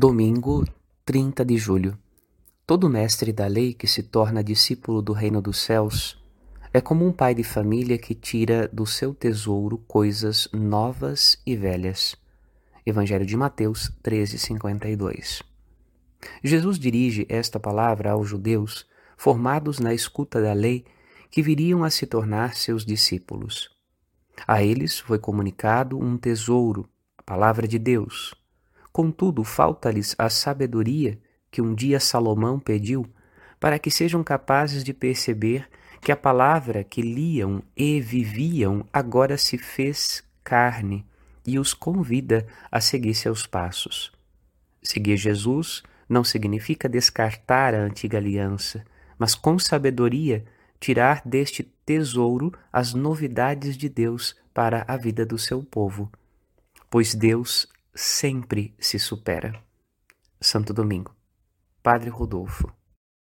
Domingo, 30 de julho. Todo mestre da lei que se torna discípulo do reino dos céus é como um pai de família que tira do seu tesouro coisas novas e velhas. Evangelho de Mateus 13:52. Jesus dirige esta palavra aos judeus formados na escuta da lei que viriam a se tornar seus discípulos. A eles foi comunicado um tesouro, a palavra de Deus, Contudo, falta-lhes a sabedoria que um dia Salomão pediu para que sejam capazes de perceber que a palavra que liam e viviam agora se fez carne e os convida a seguir seus passos. Seguir Jesus não significa descartar a antiga aliança, mas com sabedoria tirar deste tesouro as novidades de Deus para a vida do seu povo. Pois Deus sempre se supera. Santo Domingo. Padre Rodolfo.